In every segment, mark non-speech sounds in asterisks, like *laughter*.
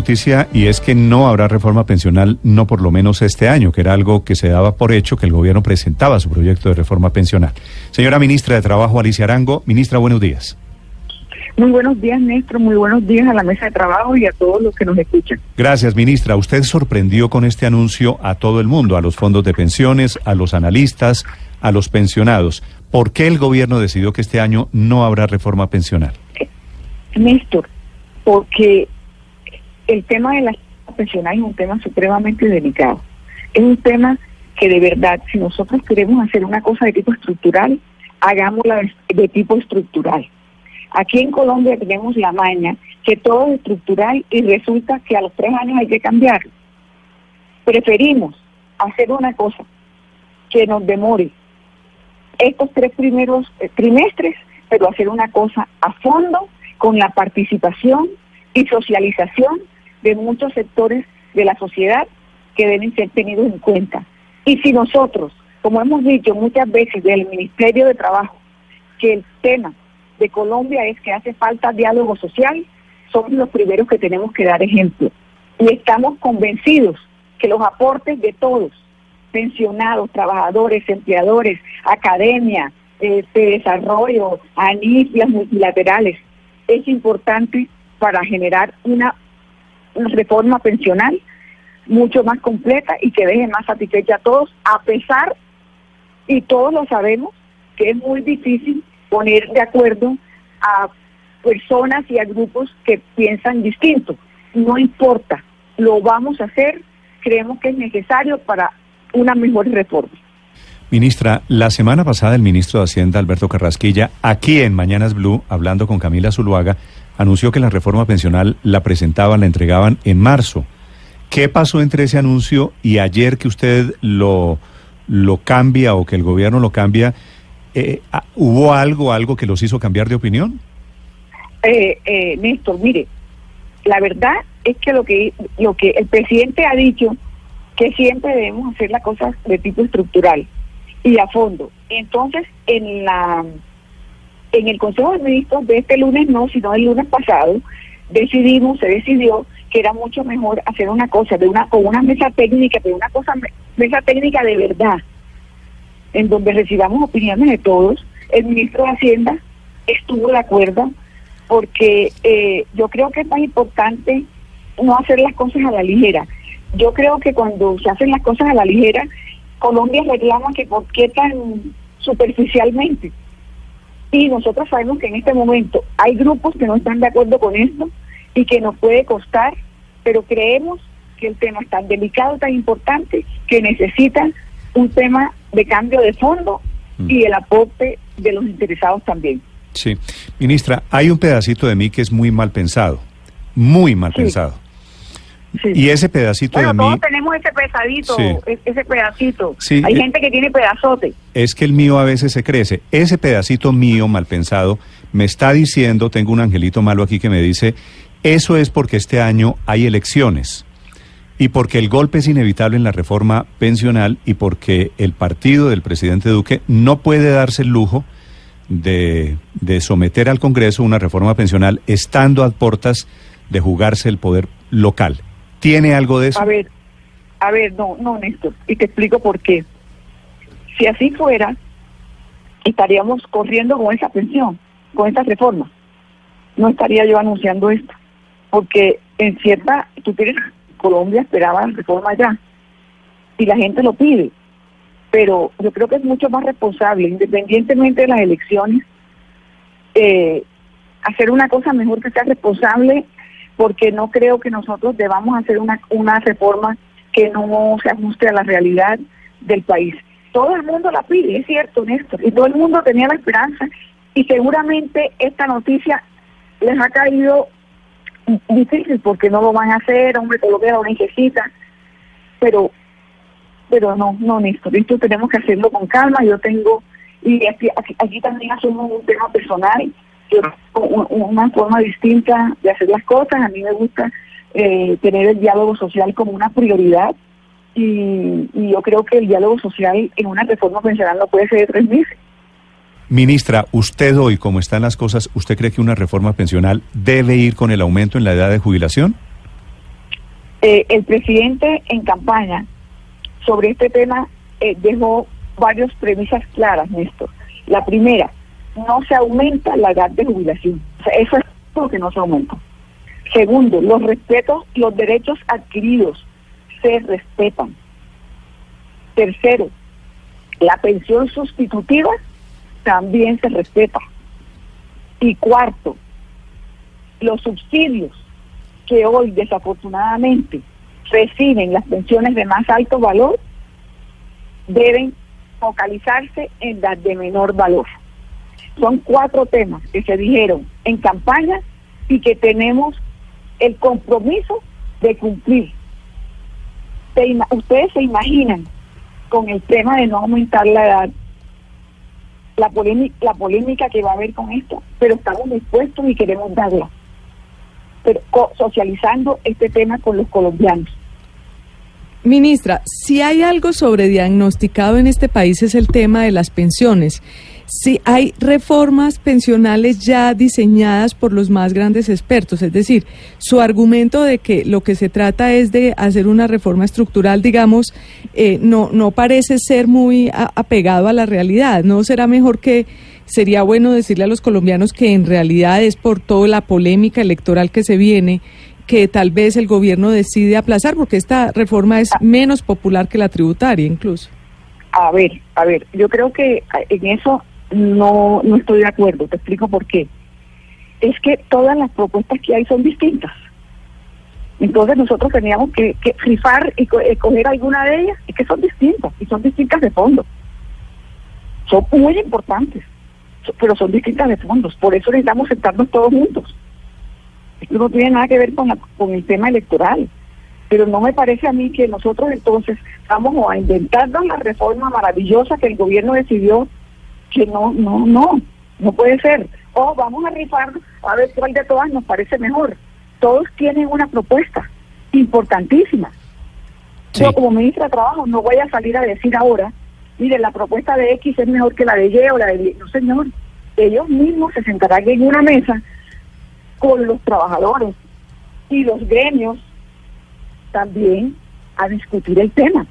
noticia y es que no habrá reforma pensional, no por lo menos este año, que era algo que se daba por hecho que el gobierno presentaba su proyecto de reforma pensional. Señora ministra de Trabajo, Alicia Arango, ministra, buenos días. Muy buenos días, Néstor. Muy buenos días a la mesa de trabajo y a todos los que nos escuchan. Gracias, ministra. Usted sorprendió con este anuncio a todo el mundo, a los fondos de pensiones, a los analistas, a los pensionados. ¿Por qué el gobierno decidió que este año no habrá reforma pensional? Néstor, porque el tema de la pensional es un tema supremamente delicado. Es un tema que de verdad, si nosotros queremos hacer una cosa de tipo estructural, hagámosla de tipo estructural. Aquí en Colombia tenemos la maña que todo es estructural y resulta que a los tres años hay que cambiarlo. Preferimos hacer una cosa que nos demore estos tres primeros eh, trimestres, pero hacer una cosa a fondo con la participación y socialización de muchos sectores de la sociedad que deben ser tenidos en cuenta. Y si nosotros, como hemos dicho muchas veces del Ministerio de Trabajo, que el tema de Colombia es que hace falta diálogo social, somos los primeros que tenemos que dar ejemplo. Y estamos convencidos que los aportes de todos, pensionados, trabajadores, empleadores, academia, este desarrollo, ANIF, las multilaterales, es importante para generar una reforma pensional mucho más completa y que deje más satisfecha a todos, a pesar, y todos lo sabemos, que es muy difícil poner de acuerdo a personas y a grupos que piensan distinto. No importa, lo vamos a hacer, creemos que es necesario para una mejor reforma. Ministra, la semana pasada el ministro de Hacienda, Alberto Carrasquilla, aquí en Mañanas Blue, hablando con Camila Zuluaga, anunció que la reforma pensional la presentaban, la entregaban en marzo. ¿Qué pasó entre ese anuncio y ayer que usted lo, lo cambia o que el gobierno lo cambia? Eh, ah, ¿Hubo algo, algo que los hizo cambiar de opinión? Eh, eh, Néstor, mire, la verdad es que lo que lo que el presidente ha dicho que siempre debemos hacer las cosas de tipo estructural y a fondo. Entonces, en la en el Consejo de Ministros de este lunes no, sino el lunes pasado, decidimos, se decidió que era mucho mejor hacer una cosa, de una con una mesa técnica, de una cosa mesa técnica de verdad, en donde recibamos opiniones de todos. El ministro de Hacienda estuvo de acuerdo porque eh, yo creo que es más importante no hacer las cosas a la ligera. Yo creo que cuando se hacen las cosas a la ligera, Colombia reclama que por superficialmente. Y nosotros sabemos que en este momento hay grupos que no están de acuerdo con esto y que nos puede costar, pero creemos que el tema es tan delicado, tan importante, que necesitan un tema de cambio de fondo y mm. el aporte de los interesados también. Sí, ministra, hay un pedacito de mí que es muy mal pensado, muy mal pensado. Y ese pedacito de mí... todos tenemos ese pesadito, ese pedacito. Hay eh, gente que tiene pedazote. Es que el mío a veces se crece. Ese pedacito mío mal pensado me está diciendo, tengo un angelito malo aquí que me dice, eso es porque este año hay elecciones y porque el golpe es inevitable en la reforma pensional y porque el partido del presidente Duque no puede darse el lujo de, de someter al Congreso una reforma pensional estando a puertas de jugarse el poder local. ¿Tiene algo de eso? A ver, a ver, no, no, Néstor, y te explico por qué. Si así fuera, estaríamos corriendo con esa pensión, con esa reforma. No estaría yo anunciando esto, porque en cierta, tú tienes, Colombia esperaba la reforma ya, y la gente lo pide, pero yo creo que es mucho más responsable, independientemente de las elecciones, eh, hacer una cosa mejor que sea responsable porque no creo que nosotros debamos hacer una, reforma que no se ajuste a la realidad del país. Todo el mundo la pide, es cierto, Néstor, y todo el mundo tenía la esperanza y seguramente esta noticia les ha caído difícil porque no lo van a hacer, hombre, todo lo necesita, pero pero no, no, Néstor, esto tenemos que hacerlo con calma, yo tengo, y aquí, aquí, también hacemos un tema personal, yo, una forma distinta de hacer las cosas, a mí me gusta eh, tener el diálogo social como una prioridad, y, y yo creo que el diálogo social en una reforma pensional no puede ser de tres meses. Ministra, usted hoy, como están las cosas, ¿usted cree que una reforma pensional debe ir con el aumento en la edad de jubilación? Eh, el presidente en campaña sobre este tema eh, dejó varias premisas claras, Néstor. La primera, no se aumenta la edad de jubilación. eso es lo que no se aumenta. Segundo, los respetos, los derechos adquiridos se respetan. Tercero, la pensión sustitutiva también se respeta. Y cuarto, los subsidios que hoy desafortunadamente reciben las pensiones de más alto valor deben focalizarse en las de menor valor. Son cuatro temas que se dijeron en campaña y que tenemos el compromiso de cumplir. ustedes se imaginan con el tema de no aumentar la edad la polémica, la polémica que va a haber con esto, pero estamos dispuestos y queremos darla, pero socializando este tema con los colombianos. Ministra, si hay algo sobrediagnosticado en este país es el tema de las pensiones. Si hay reformas pensionales ya diseñadas por los más grandes expertos, es decir, su argumento de que lo que se trata es de hacer una reforma estructural, digamos, eh, no, no parece ser muy apegado a la realidad. ¿No será mejor que sería bueno decirle a los colombianos que en realidad es por toda la polémica electoral que se viene que tal vez el gobierno decide aplazar porque esta reforma es menos popular que la tributaria incluso. A ver, a ver, yo creo que en eso no, no estoy de acuerdo, te explico por qué. Es que todas las propuestas que hay son distintas. Entonces nosotros teníamos que, que rifar y escoger alguna de ellas, y que son distintas, y son distintas de fondo. Son muy importantes, pero son distintas de fondos. Por eso necesitamos sentarnos todos juntos esto no tiene nada que ver con, con el tema electoral. Pero no me parece a mí que nosotros entonces vamos a inventarnos la reforma maravillosa que el gobierno decidió que no, no, no, no puede ser. O vamos a rifar a ver cuál de todas nos parece mejor. Todos tienen una propuesta importantísima. Yo como ministra de Trabajo no voy a salir a decir ahora, mire, la propuesta de X es mejor que la de Y o la de Y. No, señor. Ellos mismos se sentarán en una mesa con los trabajadores y los gremios también a discutir el tema,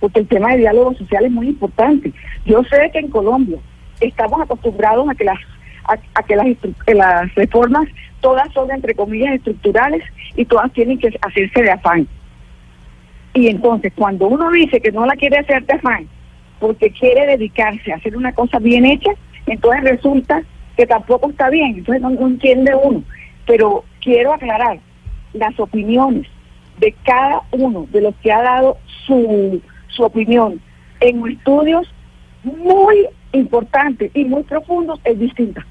porque el tema de diálogo social es muy importante. Yo sé que en Colombia estamos acostumbrados a que las a, que las, las reformas todas son entre comillas estructurales y todas tienen que hacerse de afán. Y entonces cuando uno dice que no la quiere hacer de afán porque quiere dedicarse a hacer una cosa bien hecha, entonces resulta que tampoco está bien, entonces no entiende uno pero quiero aclarar las opiniones de cada uno de los que ha dado su, su opinión en estudios muy importantes y muy profundos es distinta.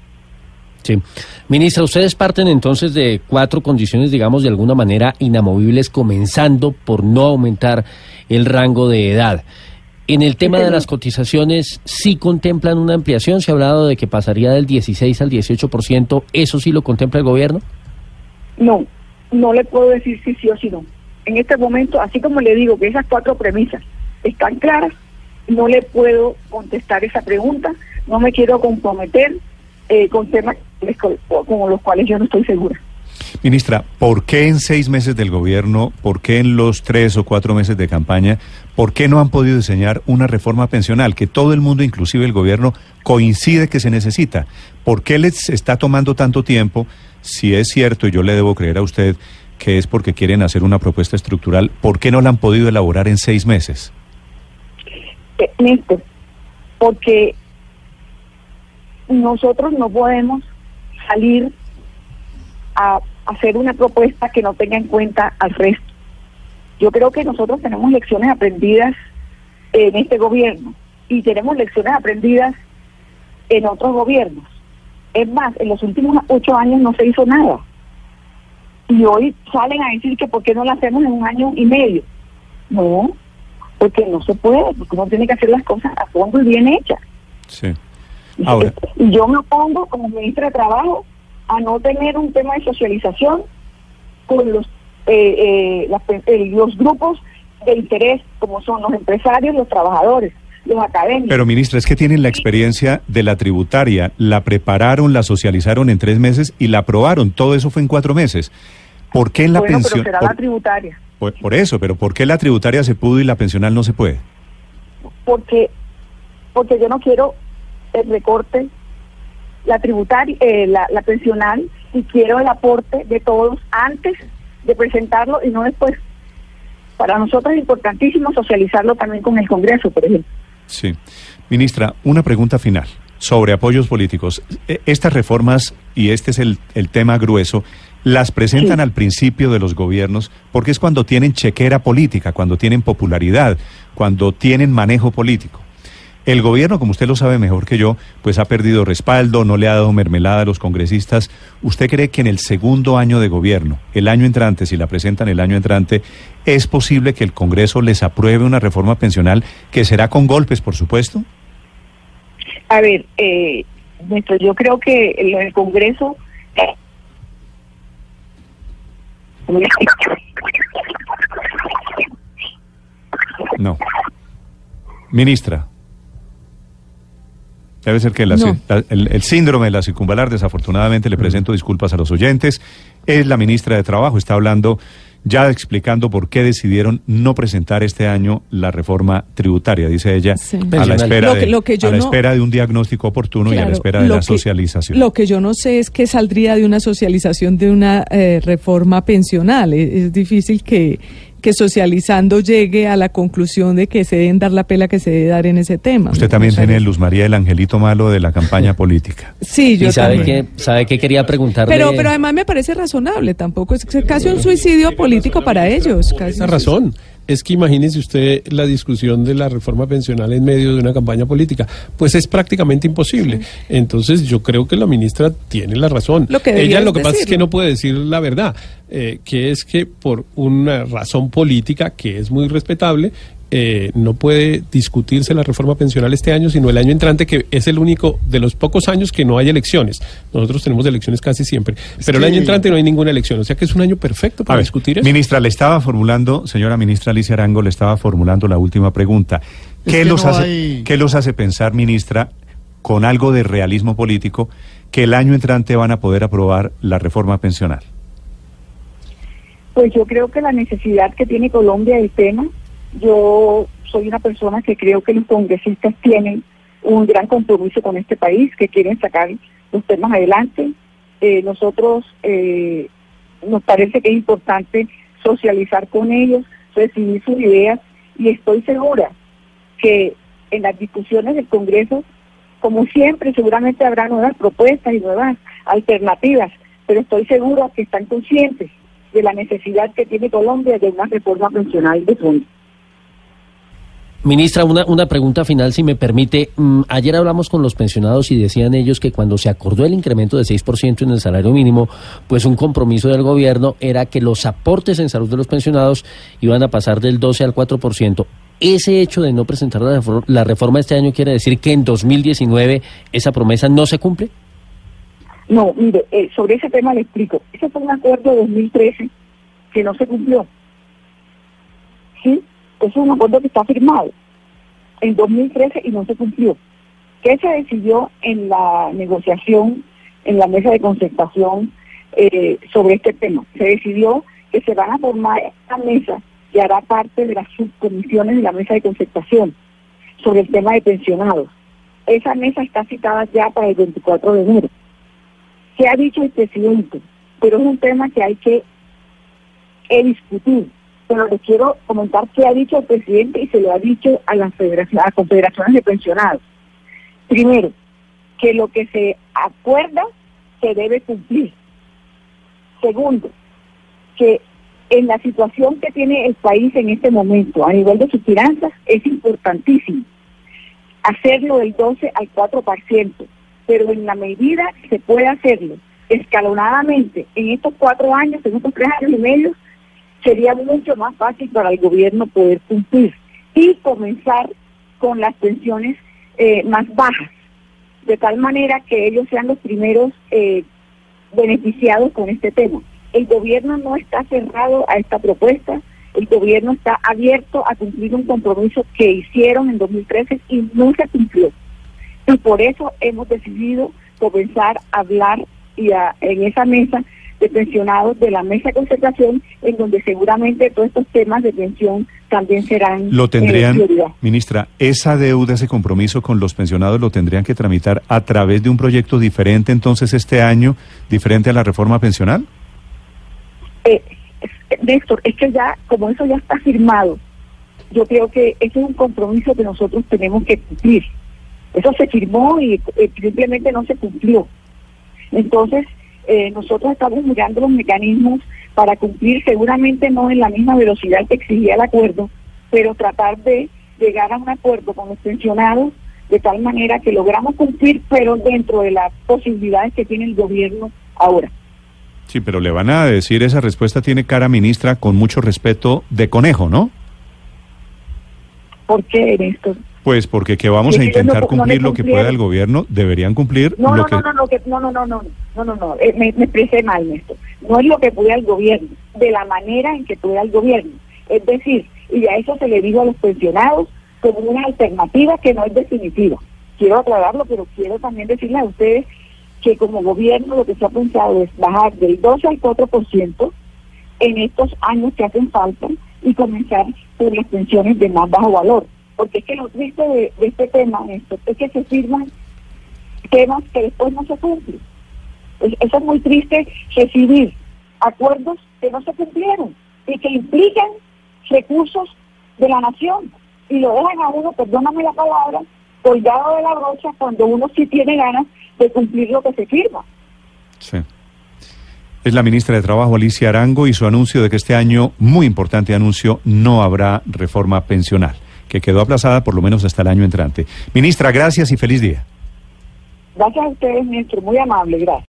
Sí. Ministra, ustedes parten entonces de cuatro condiciones, digamos, de alguna manera inamovibles, comenzando por no aumentar el rango de edad. En el tema de las cotizaciones, ¿sí contemplan una ampliación? Se ha hablado de que pasaría del 16 al 18%. ¿Eso sí lo contempla el gobierno? No, no le puedo decir si sí o si no. En este momento, así como le digo que esas cuatro premisas están claras, no le puedo contestar esa pregunta. No me quiero comprometer eh, con temas con los cuales yo no estoy segura. Ministra, ¿por qué en seis meses del gobierno, por qué en los tres o cuatro meses de campaña, por qué no han podido diseñar una reforma pensional que todo el mundo, inclusive el gobierno, coincide que se necesita? ¿Por qué les está tomando tanto tiempo? Si es cierto, y yo le debo creer a usted que es porque quieren hacer una propuesta estructural, ¿por qué no la han podido elaborar en seis meses? Eh, porque nosotros no podemos salir a hacer una propuesta que no tenga en cuenta al resto. Yo creo que nosotros tenemos lecciones aprendidas en este gobierno y tenemos lecciones aprendidas en otros gobiernos. Es más, en los últimos ocho años no se hizo nada. Y hoy salen a decir que por qué no lo hacemos en un año y medio. No, porque no se puede, porque uno tiene que hacer las cosas a fondo y bien hechas. Sí. Ahora. *laughs* Y yo me opongo como ministra de Trabajo a no tener un tema de socialización con los eh, eh, eh, los grupos de interés, como son los empresarios, los trabajadores, los académicos. Pero ministra, es que tienen la experiencia de la tributaria, la prepararon, la socializaron en tres meses y la aprobaron. Todo eso fue en cuatro meses. ¿Por qué en la pensión? Pero será la tributaria. Por, eso, pero ¿por qué la tributaria se pudo y la pensional no se puede? Porque, porque yo no quiero el recorte, la tributaria, eh, la, la pensional, y quiero el aporte de todos antes de presentarlo y no después. Para nosotros es importantísimo socializarlo también con el Congreso, por ejemplo. Sí. Ministra, una pregunta final sobre apoyos políticos. E, estas reformas, y este es el, el tema grueso, las presentan al principio de los gobiernos porque es cuando tienen chequera política, cuando tienen popularidad, cuando tienen manejo político. El gobierno, como usted lo sabe mejor que yo, pues ha perdido respaldo, no le ha dado mermelada a los congresistas. ¿Usted cree que en el segundo año de gobierno, el año entrante, si la presentan el año entrante, es posible que el Congreso les apruebe una reforma pensional que será con golpes, por supuesto? A ver, eh, yo creo que el Congreso... No. Ministra. Debe ser que el, el, síndrome de la circunvalar, desafortunadamente, le presento disculpas a los oyentes. Es la ministra de Trabajo, está hablando, ya explicando por qué decidieron no presentar este año la reforma tributaria, dice ella, a, la espera, de, la espera de un diagnóstico oportuno y a la espera de la socialización. Lo que yo no sé es qué saldría de una socialización de una eh, reforma pensional. es difícil que que socializando llegue a la conclusión de que se deben dar la pela que se debe dar en ese tema. Usted también tiene Luz María el angelito malo de la campaña política. Sí, yo ¿Y sabe Que, ¿Sabe qué quería preguntarle? Pero, pero además me parece razonable, tampoco es casi un suicidio político para ellos. Casi Esa razón es que imagínese usted la discusión de la reforma pensional en medio de una campaña política. Pues es prácticamente imposible. Entonces yo creo que la ministra tiene la razón. Ella lo que pasa es que no puede decir la verdad, eh, que es que por una razón política que es muy respetable, eh, no puede discutirse la reforma pensional este año, sino el año entrante, que es el único de los pocos años que no hay elecciones. Nosotros tenemos elecciones casi siempre, pero el año entrante no hay ninguna elección, o sea que es un año perfecto para discutir eso. Ministra, le estaba formulando, señora ministra Alicia Arango, le estaba formulando la última pregunta. ¿Qué, los, hace, ¿Qué los hace pensar, ministra, con algo de realismo político, que el año entrante van a poder aprobar la reforma pensional? Pues yo creo que la necesidad que tiene Colombia del tema yo soy una persona que creo que los congresistas tienen un gran compromiso con este país, que quieren sacar los temas adelante. Eh, nosotros eh, nos parece que es importante socializar con ellos, recibir sus ideas y estoy segura que en las discusiones del Congreso, como siempre, seguramente habrá nuevas propuestas y nuevas alternativas, pero estoy segura que están conscientes de la necesidad que tiene Colombia de una reforma pensional de fondo. Ministra, una, una pregunta final, si me permite. Mm, ayer hablamos con los pensionados y decían ellos que cuando se acordó el incremento de 6% en el salario mínimo, pues un compromiso del gobierno era que los aportes en salud de los pensionados iban a pasar del 12 al 4%. ¿Ese hecho de no presentar la, la reforma este año quiere decir que en 2019 esa promesa no se cumple? No, mire, eh, sobre ese tema le explico. Ese fue un acuerdo de 2013 que no se cumplió. ¿Sí? es un acuerdo que está firmado en 2013 y no se cumplió. ¿Qué se decidió en la negociación, en la mesa de concertación eh, sobre este tema? Se decidió que se van a formar esta mesa que hará parte de las subcomisiones de la mesa de concertación sobre el tema de pensionados. Esa mesa está citada ya para el 24 de enero. ¿Qué ha dicho el presidente? Pero es un tema que hay que discutir pero les quiero comentar qué ha dicho el presidente y se lo ha dicho a las, federaciones, a confederaciones de pensionados. Primero, que lo que se acuerda se debe cumplir. Segundo, que en la situación que tiene el país en este momento a nivel de sus finanzas es importantísimo hacerlo del 12 al 4%, pero en la medida que se puede hacerlo escalonadamente en estos cuatro años, en estos tres años y medio, sería mucho más fácil para el gobierno poder cumplir y comenzar con las pensiones eh, más bajas, de tal manera que ellos sean los primeros eh, beneficiados con este tema. El gobierno no está cerrado a esta propuesta, el gobierno está abierto a cumplir un compromiso que hicieron en 2013 y se cumplió. Y por eso hemos decidido comenzar a hablar y en esa mesa de pensionados de la mesa de concertación, en donde seguramente todos estos temas de pensión también serán. Lo tendrían, ministra, esa deuda, ese compromiso con los pensionados lo tendrían que tramitar a través de un proyecto diferente entonces este año, diferente a la reforma pensional. Eh, Néstor, es que ya, como eso ya está firmado, yo creo que ese es un compromiso que nosotros tenemos que cumplir. Eso se firmó y eh, simplemente no se cumplió. Entonces, eh, nosotros estamos mirando los mecanismos para cumplir, seguramente no en la misma velocidad que exigía el acuerdo, pero tratar de llegar a un acuerdo con los pensionados de tal manera que logramos cumplir, pero dentro de las posibilidades que tiene el gobierno ahora. Sí, pero le van a decir, esa respuesta tiene cara, ministra, con mucho respeto de conejo, ¿no? ¿Por qué, esto? Pues porque que vamos a intentar cumplir lo que pueda el gobierno, deberían cumplir no, no, No, no, no, no, no, no, no, no, me, expresé mal en esto. No es lo que pueda el gobierno, de la manera en que pueda el gobierno. Es decir, y a eso se le dijo a los pensionados como una alternativa que no es definitiva. Quiero aclararlo, pero quiero también decirles a ustedes que como gobierno lo que se ha pensado es bajar del 2 al 4% en estos años que hacen falta y comenzar por las pensiones de más bajo valor. Porque es que lo triste de, este tema esto, es que se firman temas que después no se cumplen. eso es muy triste recibir acuerdos que no se cumplieron y que implican recursos de la nación y lo dejan a uno, perdóname la palabra, colgado de la brocha cuando uno sí tiene ganas de cumplir lo que se firma. Sí. Es la ministra de Trabajo, Alicia Arango, y su anuncio de que este año, muy importante anuncio, no habrá reforma pensional, que quedó aplazada por lo menos hasta el año entrante. Ministra, gracias y feliz día. Gracias a ustedes, ministro. Muy amable, gracias.